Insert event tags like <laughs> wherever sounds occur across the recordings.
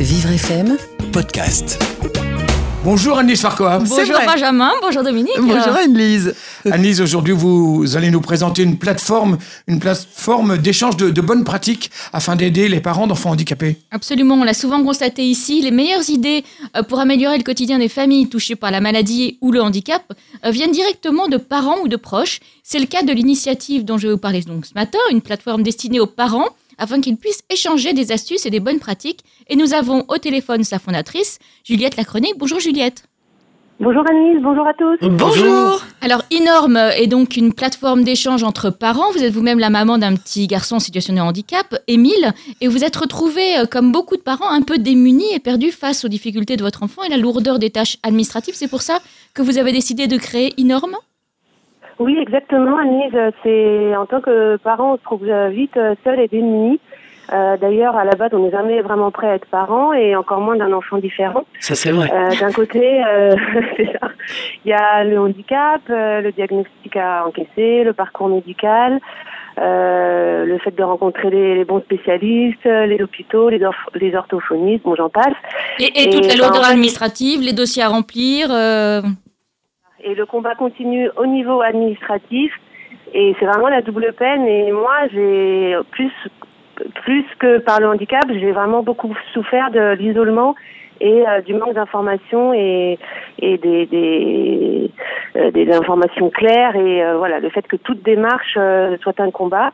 Vivre FM podcast. Bonjour Annelise Farquhar. Bonjour vrai. Benjamin, bonjour Dominique. Bonjour Anne-Lise. Annelise, aujourd'hui vous allez nous présenter une plateforme, une plateforme d'échange de, de bonnes pratiques afin d'aider les parents d'enfants handicapés. Absolument, on l'a souvent constaté ici, les meilleures idées euh, pour améliorer le quotidien des familles touchées par la maladie ou le handicap euh, viennent directement de parents ou de proches. C'est le cas de l'initiative dont je vais vous parler donc ce matin, une plateforme destinée aux parents afin qu'ils puissent échanger des astuces et des bonnes pratiques. Et nous avons au téléphone sa fondatrice, Juliette Lacronique. Bonjour Juliette. Bonjour Annelise, bonjour à tous. Bonjour. Alors, Inorm est donc une plateforme d'échange entre parents. Vous êtes vous-même la maman d'un petit garçon en situation de handicap, Émile, et vous êtes retrouvé, euh, comme beaucoup de parents, un peu démunis et perdus face aux difficultés de votre enfant et la lourdeur des tâches administratives. C'est pour ça que vous avez décidé de créer Inorm Oui, exactement Annelise, c'est en tant que parent, on se trouve euh, vite euh, seul et démuni. Euh, D'ailleurs, à la base, on n'est jamais vraiment prêt à être parent et encore moins d'un enfant différent. Ça, c'est vrai. Euh, D'un côté, euh, <laughs> c'est ça. il y a le handicap, euh, le diagnostic à encaisser, le parcours médical, euh, le fait de rencontrer les, les bons spécialistes, les hôpitaux, les, orthophonistes, bon j'en passe. et, et Et toute la lourdeur administrative, les dossiers à remplir. Et le combat continue au niveau administratif. Et c'est vraiment la double peine. Et moi, j'ai plus, plus que par le handicap, j'ai vraiment beaucoup souffert de l'isolement et euh, du manque d'informations et, et des, des, euh, informations claires. Et euh, voilà, le fait que toute démarche soit un combat.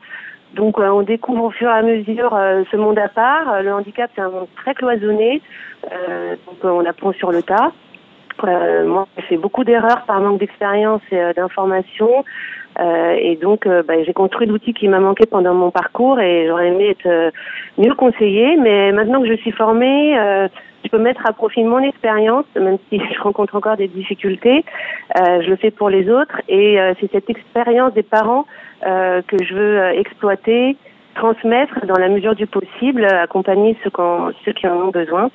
Donc on découvre au fur et à mesure ce monde à part. Le handicap, c'est un monde très cloisonné. Donc on apprend sur le tas. Euh, moi, j'ai fait beaucoup d'erreurs par manque d'expérience et euh, d'information. Euh, et donc, bah, j'ai construit l'outil qui m'a manqué pendant mon parcours et j'aurais aimé être mieux conseillée. Mais maintenant que je suis formée, je peux mettre à profit mon expérience, même si je rencontre encore des difficultés. Je le fais pour les autres et c'est cette expérience des parents que je veux exploiter, transmettre dans la mesure du possible, euh, accompagner ceux, ceux qui en ont besoin.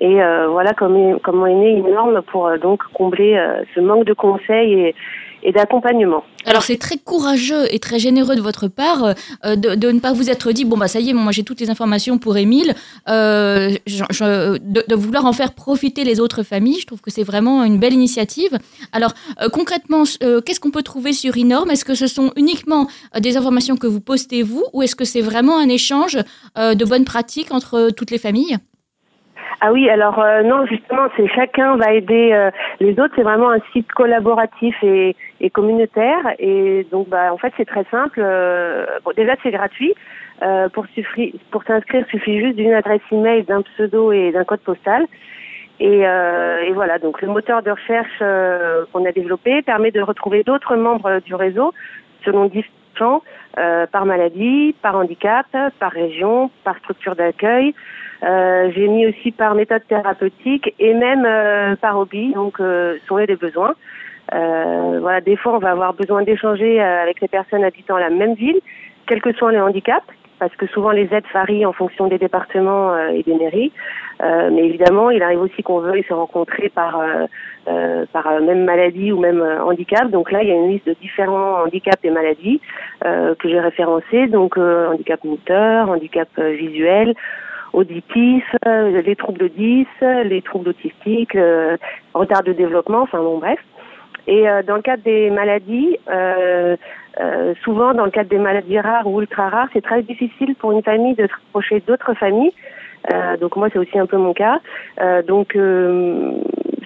Et euh, voilà comment, comment est née une norme pour euh, donc combler euh, ce manque de conseils et, et d'accompagnement. Alors c'est très courageux et très généreux de votre part euh, de, ne pas vous être dit bon bah ça y est moi j'ai toutes les informations pour Émile euh, de, vouloir en faire profiter les autres familles je trouve que c'est vraiment une belle initiative. Alors euh, concrètement qu'est-ce qu'on peut trouver sur Inorm? Est-ce que ce sont uniquement des informations que vous postez vous ou est-ce que c'est vraiment un échange de bonnes pratiques entre toutes les familles? Ah oui, alors euh, non, justement, c'est chacun va aider euh, les autres. C'est vraiment un site collaboratif et, et communautaire. Et donc, bah, en fait, c'est très simple. Euh, bon, déjà, c'est gratuit. Euh, pour suffri- pour s'inscrire, suffit juste d'une adresse email, d'un pseudo et d'un code postal. Et, euh, et voilà, donc le moteur de recherche euh, qu'on a développé permet de retrouver d'autres membres du réseau selon euh, par maladie, par handicap, par région, par structure d'accueil. Euh, J'ai mis aussi par méthode thérapeutique et même euh, par hobby, donc euh, selon les besoins. Voilà, des fois on va avoir besoin d'échanger avec les personnes habitant la même ville, quel que soit le handicap, parce que souvent les aides varient en fonction des départements euh, et des mairies. Euh, mais évidemment, il arrive aussi qu'on veuille se rencontrer par euh, par même maladie ou même handicap. Donc là, il y a une liste de différents handicaps et maladies que j'ai référencées. Donc handicap moteur, handicap visuel, auditif, les troubles 10, les troubles autistiques, euh, retard de développement, enfin bon bref. Et euh, dans le cadre des maladies, euh, euh, souvent dans le cadre des maladies rares ou ultra rares, c'est très difficile pour une famille de se rapprocher d'autres familles. Euh, donc moi c'est aussi un peu mon cas. Euh, donc euh,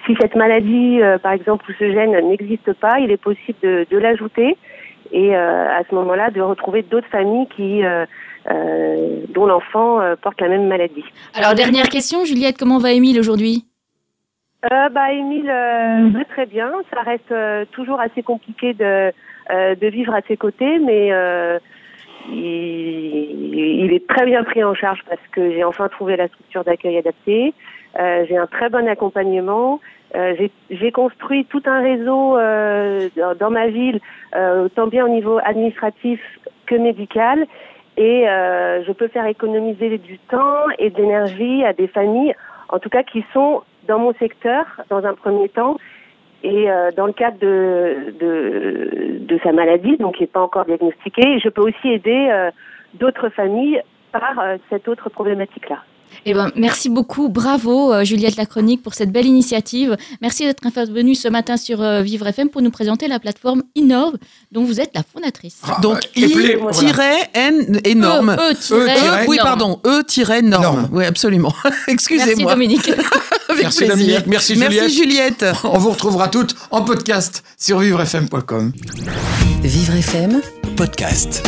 si cette maladie, euh, par exemple, ou ce gène n'existe pas, il est possible de, de l'ajouter et euh, à ce moment-là de retrouver d'autres familles qui euh, euh, dont l'enfant porte la même maladie. alors dernière question Juliette comment va Émile aujourd'hui? Euh, bah, Émile, euh, va très bien. Ça reste euh, toujours assez compliqué de, euh, de vivre à ses côtés, mais euh, il, il est très bien pris en charge parce que j'ai enfin trouvé la structure d'accueil adaptée. Euh, j'ai un très bon accompagnement. Euh, j'ai- construit tout un réseau euh, dans, dans ma ville, euh, autant bien au niveau administratif que médical. Et euh, je peux faire économiser du temps et de l'énergie à des familles, en tout cas qui sont dans mon secteur dans un premier temps. Et euh, dans le cadre de, de, sa maladie, donc qui n'est pas encore diagnostiquée, je peux aussi aider euh, d'autres familles par euh, cette autre problématique-là. Eh ben, merci beaucoup, bravo euh, Juliette Lacronique pour cette belle initiative. Merci d'être intervenue ce matin sur euh, Vivre FM pour nous présenter la plateforme Innove dont vous êtes la fondatrice. Ah, Donc, bah. I-N énorme. E, E, E, E, oui, pardon, E-norme. Norme. Oui, absolument. <laughs> Merci Excusez-moi. Dominique. <laughs> Avec Merci plaisir. Dominique, merci Juliette. Merci Juliette. On vous retrouvera toutes en podcast sur vivrefm.com. Vivre FM podcast.